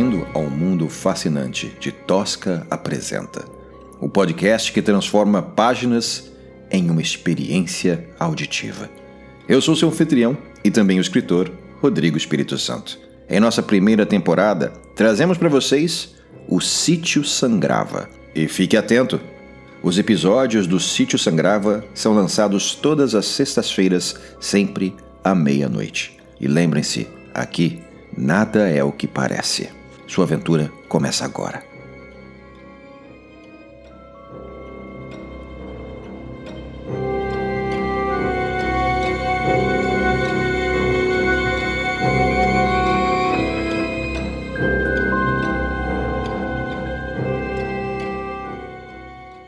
Bem-vindo ao mundo fascinante de Tosca Apresenta, o podcast que transforma páginas em uma experiência auditiva. Eu sou seu anfitrião e também o escritor Rodrigo Espírito Santo. Em nossa primeira temporada, trazemos para vocês o Sítio Sangrava. E fique atento! Os episódios do Sítio Sangrava são lançados todas as sextas-feiras, sempre à meia-noite. E lembrem-se, aqui nada é o que parece. Sua aventura começa agora.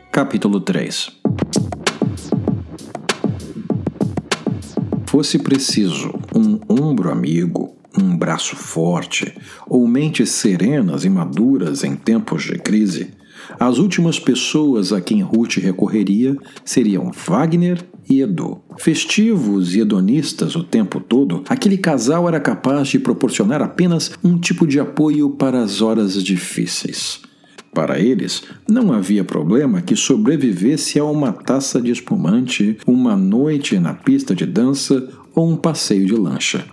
Capítulo 3 Fosse preciso um ombro amigo, braço forte ou mentes serenas e maduras em tempos de crise, as últimas pessoas a quem Ruth recorreria seriam Wagner e Edu. Festivos e hedonistas o tempo todo, aquele casal era capaz de proporcionar apenas um tipo de apoio para as horas difíceis. Para eles, não havia problema que sobrevivesse a uma taça de espumante, uma noite na pista de dança ou um passeio de lancha.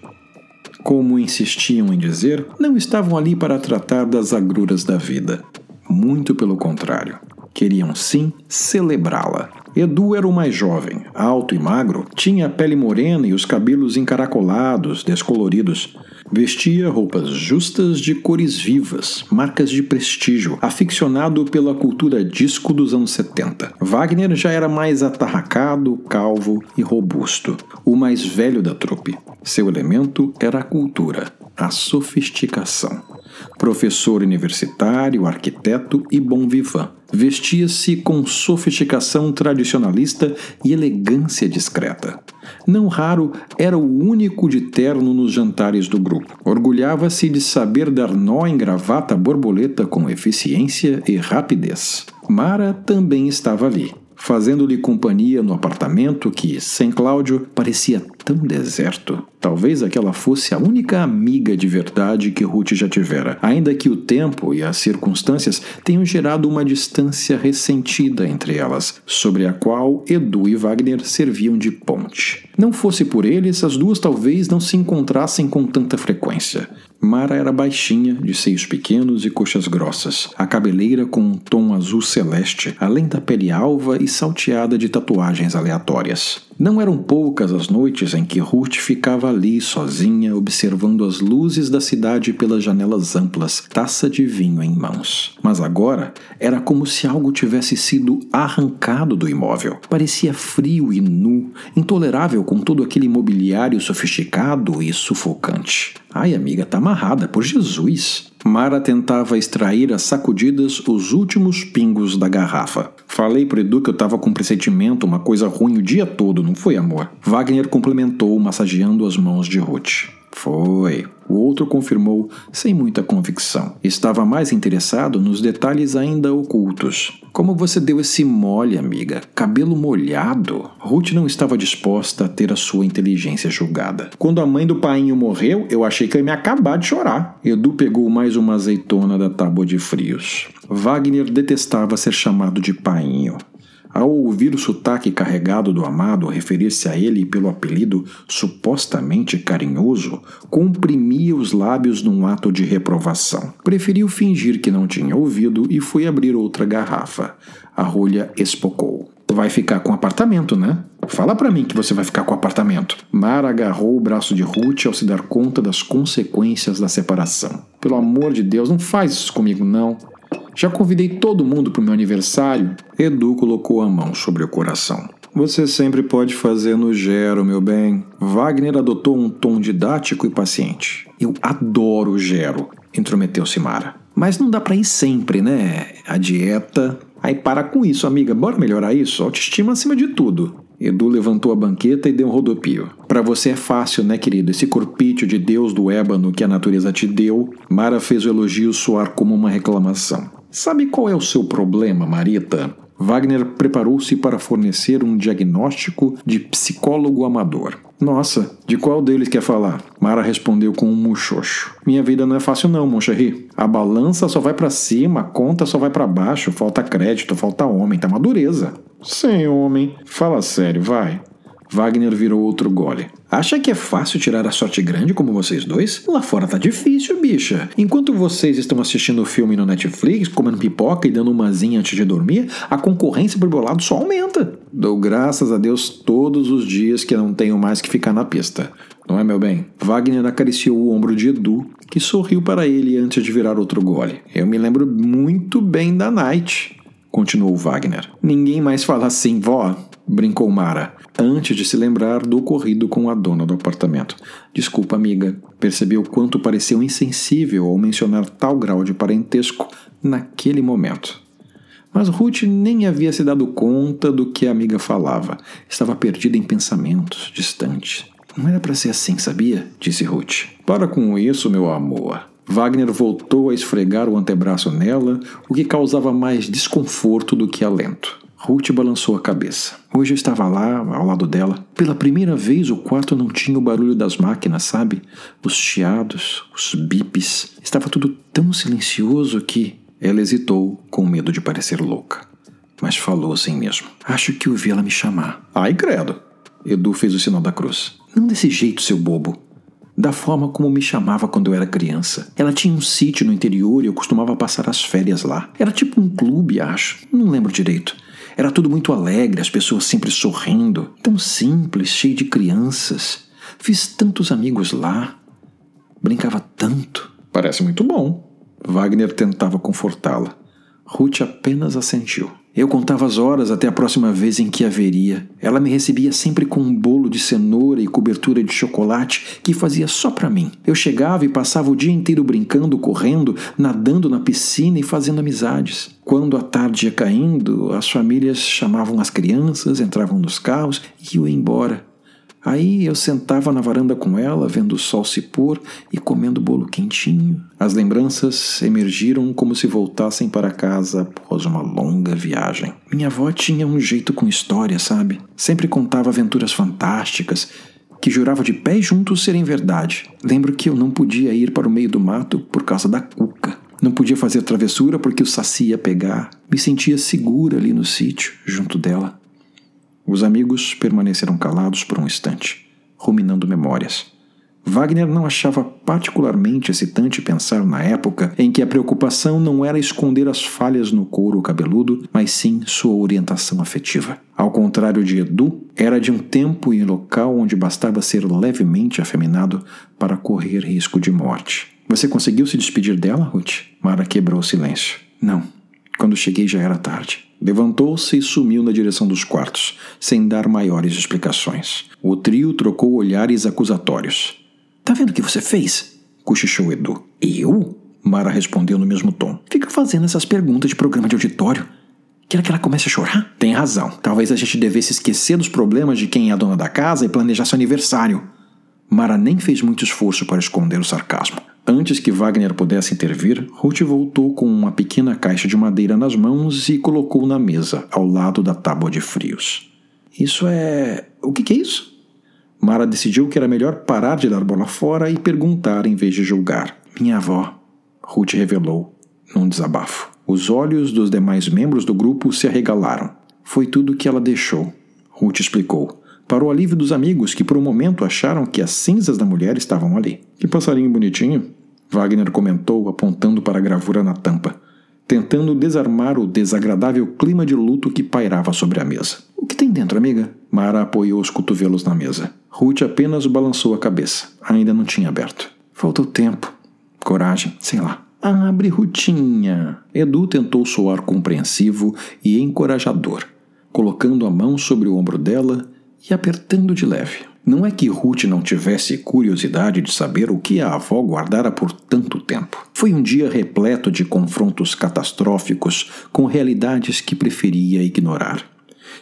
Como insistiam em dizer, não estavam ali para tratar das agruras da vida. Muito pelo contrário. Queriam sim celebrá-la. Edu era o mais jovem, alto e magro, tinha a pele morena e os cabelos encaracolados, descoloridos. Vestia roupas justas de cores vivas, marcas de prestígio, aficionado pela cultura disco dos anos 70. Wagner já era mais atarracado, calvo e robusto, o mais velho da trupe. Seu elemento era a cultura, a sofisticação. Professor universitário, arquiteto e bom vivant. Vestia-se com sofisticação tradicionalista e elegância discreta. Não raro, era o único de terno nos jantares do grupo. Orgulhava-se de saber dar nó em gravata borboleta com eficiência e rapidez. Mara também estava ali, fazendo-lhe companhia no apartamento que, sem Cláudio, parecia tão deserto. Talvez aquela fosse a única amiga de verdade que Ruth já tivera, ainda que o tempo e as circunstâncias tenham gerado uma distância ressentida entre elas, sobre a qual Edu e Wagner serviam de ponte. Não fosse por eles, as duas talvez não se encontrassem com tanta frequência. Mara era baixinha, de seios pequenos e coxas grossas, a cabeleira com um tom azul celeste, além da pele alva e salteada de tatuagens aleatórias. Não eram poucas as noites em que Ruth ficava ali sozinha, observando as luzes da cidade pelas janelas amplas, taça de vinho em mãos. Mas agora era como se algo tivesse sido arrancado do imóvel. Parecia frio e nu, intolerável com todo aquele mobiliário sofisticado e sufocante. Ai, amiga, tá amarrada, por Jesus! Mara tentava extrair às sacudidas os últimos pingos da garrafa. Falei pro Edu que eu tava com pressentimento, uma coisa ruim o dia todo, não foi, amor? Wagner complementou, massageando as mãos de Ruth. Foi. O outro confirmou sem muita convicção. Estava mais interessado nos detalhes ainda ocultos. Como você deu esse mole, amiga? Cabelo molhado? Ruth não estava disposta a ter a sua inteligência julgada. Quando a mãe do painho morreu, eu achei que ia me acabar de chorar. Edu pegou mais uma azeitona da tábua de frios. Wagner detestava ser chamado de painho. Ao ouvir o sotaque carregado do amado referir-se a ele pelo apelido supostamente carinhoso, comprimia os lábios num ato de reprovação. Preferiu fingir que não tinha ouvido e foi abrir outra garrafa. A rolha espocou. Vai ficar com apartamento, né? Fala para mim que você vai ficar com o apartamento. Mara agarrou o braço de Ruth ao se dar conta das consequências da separação. Pelo amor de Deus, não faz isso comigo, não. Já convidei todo mundo para o meu aniversário. Edu colocou a mão sobre o coração. Você sempre pode fazer no gero, meu bem. Wagner adotou um tom didático e paciente. Eu adoro o gero, intrometeu-se Mara. Mas não dá para ir sempre, né? A dieta. Aí para com isso, amiga. Bora melhorar isso? Autoestima acima de tudo. Edu levantou a banqueta e deu um rodopio. Para você é fácil, né, querido? Esse corpício de Deus do ébano que a natureza te deu. Mara fez o elogio soar como uma reclamação. Sabe qual é o seu problema, Marita? Wagner preparou-se para fornecer um diagnóstico de psicólogo amador. Nossa, de qual deles quer falar? Mara respondeu com um muxoxo. Minha vida não é fácil não, mon chéri. A balança só vai para cima, a conta só vai para baixo, falta crédito, falta homem, tá uma dureza. Sim, homem. Fala sério, vai. Wagner virou outro gole. Acha que é fácil tirar a sorte grande como vocês dois? Lá fora tá difícil, bicha. Enquanto vocês estão assistindo o filme no Netflix, comendo pipoca e dando uma zinha antes de dormir, a concorrência pro meu lado só aumenta. Dou graças a Deus todos os dias que não tenho mais que ficar na pista. Não é, meu bem? Wagner acariciou o ombro de Edu, que sorriu para ele antes de virar outro gole. Eu me lembro muito bem da Night, continuou Wagner. Ninguém mais fala assim, vó, brincou Mara antes de se lembrar do ocorrido com a dona do apartamento. Desculpa, amiga. Percebi o quanto pareceu insensível ao mencionar tal grau de parentesco naquele momento. Mas Ruth nem havia se dado conta do que a amiga falava. Estava perdida em pensamentos, distante. Não era para ser assim, sabia? disse Ruth. Para com isso, meu amor. Wagner voltou a esfregar o antebraço nela, o que causava mais desconforto do que alento. Ruth balançou a cabeça. Hoje eu estava lá, ao lado dela. Pela primeira vez o quarto não tinha o barulho das máquinas, sabe? Os chiados, os bips. Estava tudo tão silencioso que ela hesitou, com medo de parecer louca. Mas falou assim mesmo. Acho que ouvi ela me chamar. Ai, credo. Edu fez o sinal da cruz. Não desse jeito, seu bobo. Da forma como me chamava quando eu era criança. Ela tinha um sítio no interior e eu costumava passar as férias lá. Era tipo um clube, acho. Não lembro direito. Era tudo muito alegre, as pessoas sempre sorrindo, tão simples, cheio de crianças. Fiz tantos amigos lá. Brincava tanto. Parece muito bom. Wagner tentava confortá-la. Ruth apenas assentiu. Eu contava as horas até a próxima vez em que haveria. Ela me recebia sempre com um bolo de cenoura e cobertura de chocolate que fazia só para mim. Eu chegava e passava o dia inteiro brincando, correndo, nadando na piscina e fazendo amizades. Quando a tarde ia caindo, as famílias chamavam as crianças, entravam nos carros e iam embora. Aí eu sentava na varanda com ela, vendo o sol se pôr e comendo bolo quentinho. As lembranças emergiram como se voltassem para casa após uma longa viagem. Minha avó tinha um jeito com história, sabe? Sempre contava aventuras fantásticas que jurava de pé juntos serem verdade. Lembro que eu não podia ir para o meio do mato por causa da cuca. Não podia fazer travessura porque o saci ia pegar. Me sentia segura ali no sítio, junto dela. Os amigos permaneceram calados por um instante, ruminando memórias. Wagner não achava particularmente excitante pensar na época em que a preocupação não era esconder as falhas no couro cabeludo, mas sim sua orientação afetiva. Ao contrário de Edu, era de um tempo e local onde bastava ser levemente afeminado para correr risco de morte. Você conseguiu se despedir dela, Ruth? Mara quebrou o silêncio. Não. Quando cheguei já era tarde. Levantou-se e sumiu na direção dos quartos, sem dar maiores explicações. O trio trocou olhares acusatórios. Tá vendo o que você fez? cochichou Edu. Eu? Mara respondeu no mesmo tom. Fica fazendo essas perguntas de programa de auditório. Quer que ela comece a chorar? Tem razão. Talvez a gente devesse esquecer dos problemas de quem é a dona da casa e planejar seu aniversário. Mara nem fez muito esforço para esconder o sarcasmo. Antes que Wagner pudesse intervir, Ruth voltou com uma pequena caixa de madeira nas mãos e colocou na mesa, ao lado da tábua de frios. Isso é. O que, que é isso? Mara decidiu que era melhor parar de dar bola fora e perguntar em vez de julgar. Minha avó, Ruth revelou, num desabafo. Os olhos dos demais membros do grupo se arregalaram. Foi tudo que ela deixou. Ruth explicou para o alívio dos amigos que por um momento acharam que as cinzas da mulher estavam ali. Que passarinho bonitinho! Wagner comentou, apontando para a gravura na tampa, tentando desarmar o desagradável clima de luto que pairava sobre a mesa. O que tem dentro, amiga? Mara apoiou os cotovelos na mesa. Ruth apenas balançou a cabeça. Ainda não tinha aberto. Faltou tempo, coragem, sei lá. Abre, Rutinha. Edu tentou soar compreensivo e encorajador, colocando a mão sobre o ombro dela e apertando de leve. Não é que Ruth não tivesse curiosidade de saber o que a avó guardara por tanto tempo. Foi um dia repleto de confrontos catastróficos com realidades que preferia ignorar.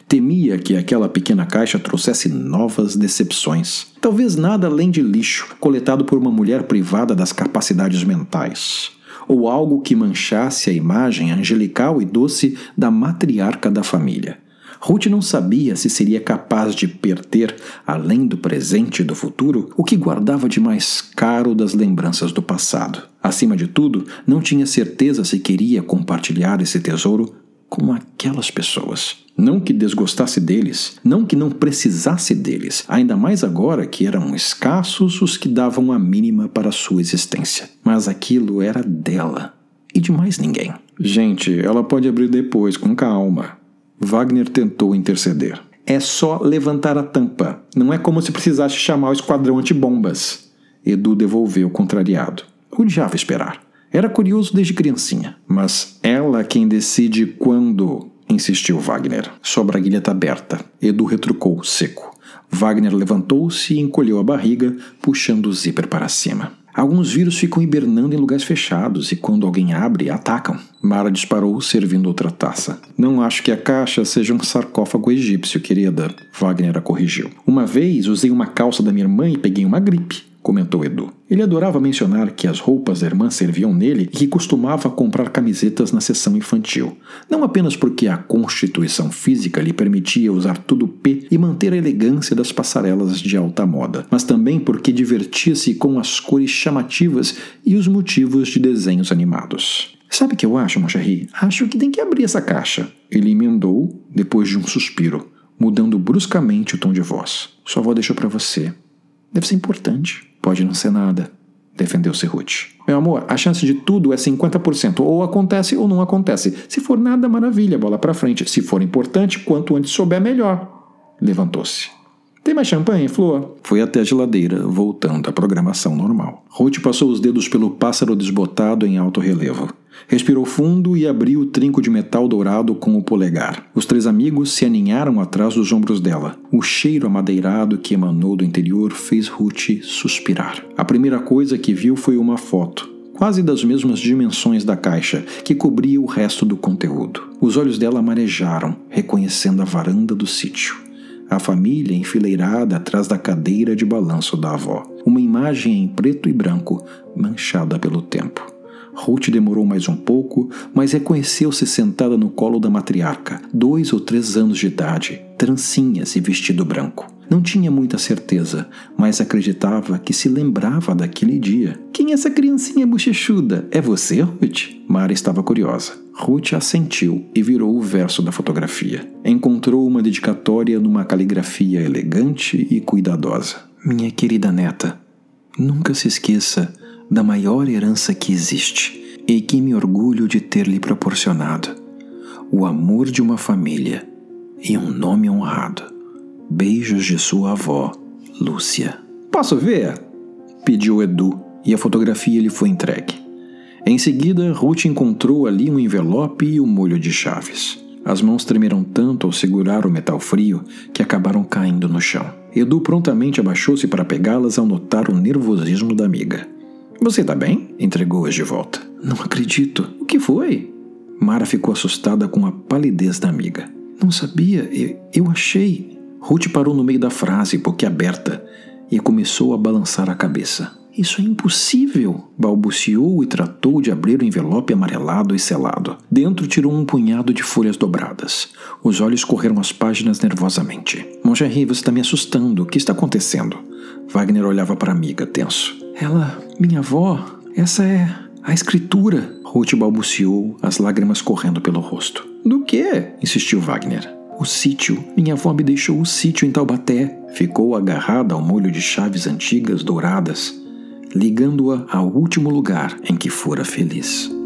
Temia que aquela pequena caixa trouxesse novas decepções. Talvez nada além de lixo coletado por uma mulher privada das capacidades mentais. ou algo que manchasse a imagem angelical e doce da matriarca da família. Ruth não sabia se seria capaz de perder, além do presente e do futuro, o que guardava de mais caro das lembranças do passado. Acima de tudo, não tinha certeza se queria compartilhar esse tesouro com aquelas pessoas. Não que desgostasse deles, não que não precisasse deles, ainda mais agora que eram escassos os que davam a mínima para sua existência. Mas aquilo era dela e de mais ninguém. Gente, ela pode abrir depois, com calma. Wagner tentou interceder. É só levantar a tampa. Não é como se precisasse chamar o esquadrão antibombas. Edu devolveu contrariado. Odiava esperar. Era curioso desde criancinha. Mas ela quem decide quando, insistiu Wagner. Sua braguilha está aberta. Edu retrucou, seco. Wagner levantou-se e encolheu a barriga, puxando o zíper para cima. Alguns vírus ficam hibernando em lugares fechados e quando alguém abre, atacam. Mara disparou, servindo outra taça. Não acho que a caixa seja um sarcófago egípcio, querida. Wagner a corrigiu. Uma vez usei uma calça da minha irmã e peguei uma gripe comentou Edu. Ele adorava mencionar que as roupas da irmã serviam nele e que costumava comprar camisetas na seção infantil. Não apenas porque a constituição física lhe permitia usar tudo P e manter a elegância das passarelas de alta moda, mas também porque divertia-se com as cores chamativas e os motivos de desenhos animados. Sabe o que eu acho, Moncherry? Acho que tem que abrir essa caixa. Ele emendou depois de um suspiro, mudando bruscamente o tom de voz. Sua avó deixou para você. Deve ser importante. Pode não ser nada, defendeu-se Ruth. Meu amor, a chance de tudo é 50%. Ou acontece ou não acontece. Se for nada, maravilha, bola para frente. Se for importante, quanto antes souber, melhor. Levantou-se. Tem mais champanhe, Flor? Foi até a geladeira, voltando à programação normal. Ruth passou os dedos pelo pássaro desbotado em alto relevo. Respirou fundo e abriu o trinco de metal dourado com o polegar. Os três amigos se aninharam atrás dos ombros dela. O cheiro amadeirado que emanou do interior fez Ruth suspirar. A primeira coisa que viu foi uma foto, quase das mesmas dimensões da caixa, que cobria o resto do conteúdo. Os olhos dela marejaram, reconhecendo a varanda do sítio. A família enfileirada atrás da cadeira de balanço da avó. Uma imagem em preto e branco, manchada pelo tempo. Ruth demorou mais um pouco, mas reconheceu-se sentada no colo da matriarca, dois ou três anos de idade, trancinhas e vestido branco. Não tinha muita certeza, mas acreditava que se lembrava daquele dia. Quem é essa criancinha bochechuda? É você, Ruth? Mara estava curiosa. Ruth assentiu e virou o verso da fotografia. Encontrou uma dedicatória numa caligrafia elegante e cuidadosa. Minha querida neta, nunca se esqueça da maior herança que existe e que me orgulho de ter lhe proporcionado: o amor de uma família e um nome honrado. Beijos de sua avó, Lúcia. Posso ver? pediu Edu e a fotografia lhe foi entregue. Em seguida, Ruth encontrou ali um envelope e um molho de chaves. As mãos tremeram tanto ao segurar o metal frio que acabaram caindo no chão. Edu prontamente abaixou-se para pegá-las ao notar o nervosismo da amiga. Você tá bem? Entregou-as de volta. Não acredito. O que foi? Mara ficou assustada com a palidez da amiga. Não sabia. Eu, eu achei. Ruth parou no meio da frase, boquiaberta, e começou a balançar a cabeça. Isso é impossível! balbuciou e tratou de abrir o envelope amarelado e selado. Dentro tirou um punhado de folhas dobradas. Os olhos correram as páginas nervosamente. Mongerry, você está me assustando. O que está acontecendo? Wagner olhava para a amiga, tenso. Ela, minha avó, essa é a escritura. Ruth balbuciou, as lágrimas correndo pelo rosto. Do que? insistiu Wagner. O sítio. Minha avó me deixou o sítio em Taubaté. Ficou agarrada ao molho de chaves antigas douradas, ligando-a ao último lugar em que fora feliz.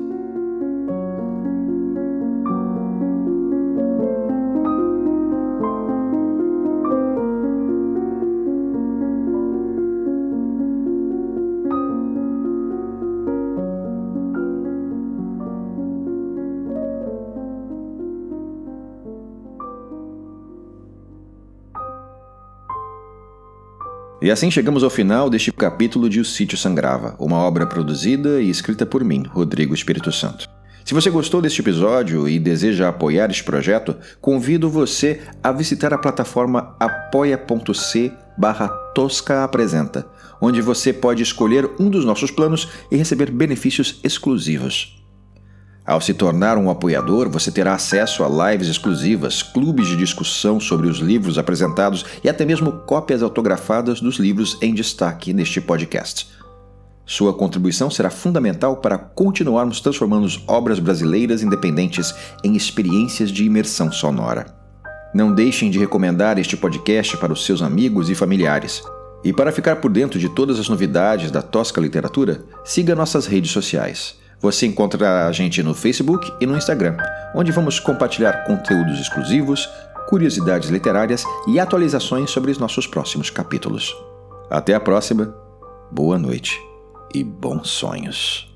E assim chegamos ao final deste capítulo de O Sítio Sangrava, uma obra produzida e escrita por mim, Rodrigo Espírito Santo. Se você gostou deste episódio e deseja apoiar este projeto, convido você a visitar a plataforma apoia.c barra Tosca Apresenta, onde você pode escolher um dos nossos planos e receber benefícios exclusivos. Ao se tornar um apoiador, você terá acesso a lives exclusivas, clubes de discussão sobre os livros apresentados e até mesmo cópias autografadas dos livros em destaque neste podcast. Sua contribuição será fundamental para continuarmos transformando obras brasileiras independentes em experiências de imersão sonora. Não deixem de recomendar este podcast para os seus amigos e familiares. E para ficar por dentro de todas as novidades da Tosca Literatura, siga nossas redes sociais. Você encontra a gente no Facebook e no Instagram, onde vamos compartilhar conteúdos exclusivos, curiosidades literárias e atualizações sobre os nossos próximos capítulos. Até a próxima, boa noite e bons sonhos.